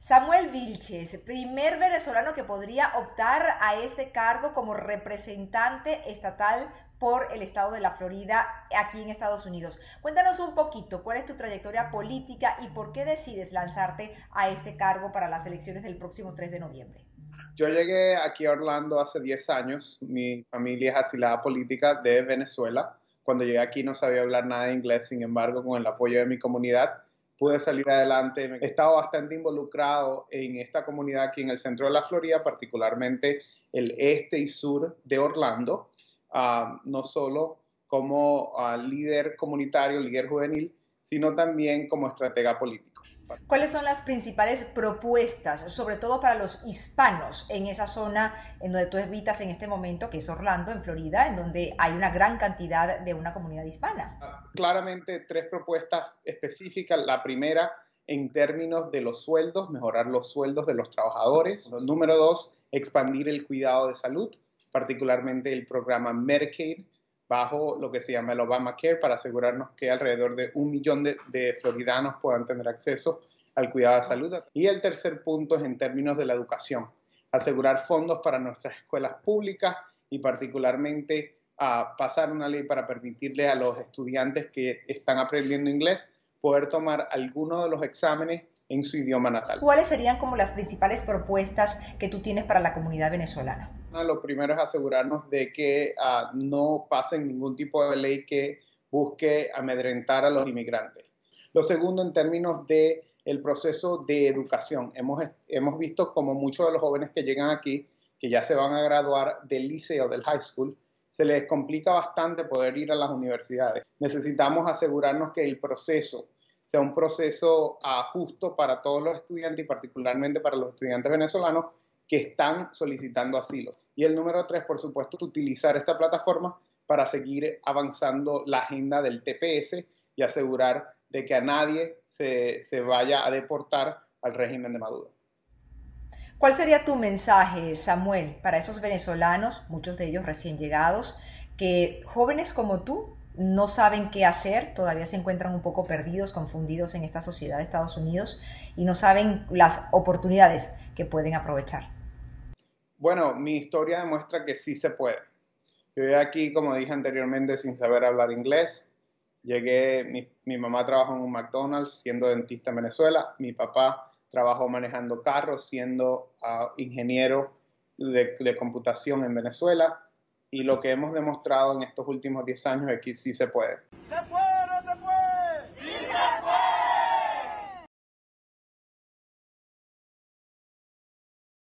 Samuel Vilches, primer venezolano que podría optar a este cargo como representante estatal por el estado de la Florida aquí en Estados Unidos. Cuéntanos un poquito cuál es tu trayectoria política y por qué decides lanzarte a este cargo para las elecciones del próximo 3 de noviembre. Yo llegué aquí a Orlando hace 10 años. Mi familia es asilada política de Venezuela. Cuando llegué aquí no sabía hablar nada de inglés, sin embargo, con el apoyo de mi comunidad pude salir adelante. He estado bastante involucrado en esta comunidad aquí en el centro de la Florida, particularmente el este y sur de Orlando, uh, no solo como uh, líder comunitario, líder juvenil, sino también como estratega político. ¿Cuáles son las principales propuestas, sobre todo para los hispanos en esa zona en donde tú habitas en este momento, que es Orlando, en Florida, en donde hay una gran cantidad de una comunidad hispana? Claramente tres propuestas específicas. La primera, en términos de los sueldos, mejorar los sueldos de los trabajadores. Número dos, expandir el cuidado de salud, particularmente el programa Medicaid bajo lo que se llama el Obamacare para asegurarnos que alrededor de un millón de, de, floridanos puedan tener acceso al cuidado de salud. Y el tercer punto es en términos de la educación, asegurar fondos para nuestras escuelas públicas y particularmente a pasar una ley para permitirle a los estudiantes que están aprendiendo inglés poder tomar alguno de los exámenes en su idioma natal. ¿Cuáles serían como las principales propuestas que tú tienes para la comunidad venezolana? Lo primero es asegurarnos de que uh, no pasen ningún tipo de ley que busque amedrentar a los inmigrantes. Lo segundo, en términos de el proceso de educación, hemos, hemos visto como muchos de los jóvenes que llegan aquí, que ya se van a graduar del liceo, del high school, se les complica bastante poder ir a las universidades. Necesitamos asegurarnos que el proceso sea un proceso justo para todos los estudiantes y particularmente para los estudiantes venezolanos que están solicitando asilo. Y el número tres, por supuesto, utilizar esta plataforma para seguir avanzando la agenda del TPS y asegurar de que a nadie se, se vaya a deportar al régimen de Maduro. ¿Cuál sería tu mensaje, Samuel, para esos venezolanos, muchos de ellos recién llegados, que jóvenes como tú no saben qué hacer, todavía se encuentran un poco perdidos, confundidos en esta sociedad de Estados Unidos y no saben las oportunidades que pueden aprovechar? Bueno, mi historia demuestra que sí se puede. Yo llegué aquí, como dije anteriormente, sin saber hablar inglés. Llegué, mi, mamá trabajó en un McDonald's siendo dentista en Venezuela. Mi papá trabajó manejando carros siendo uh, ingeniero de computación en Venezuela y lo que hemos demostrado en estos últimos 10 años es que sí se puede. ¡Se puede!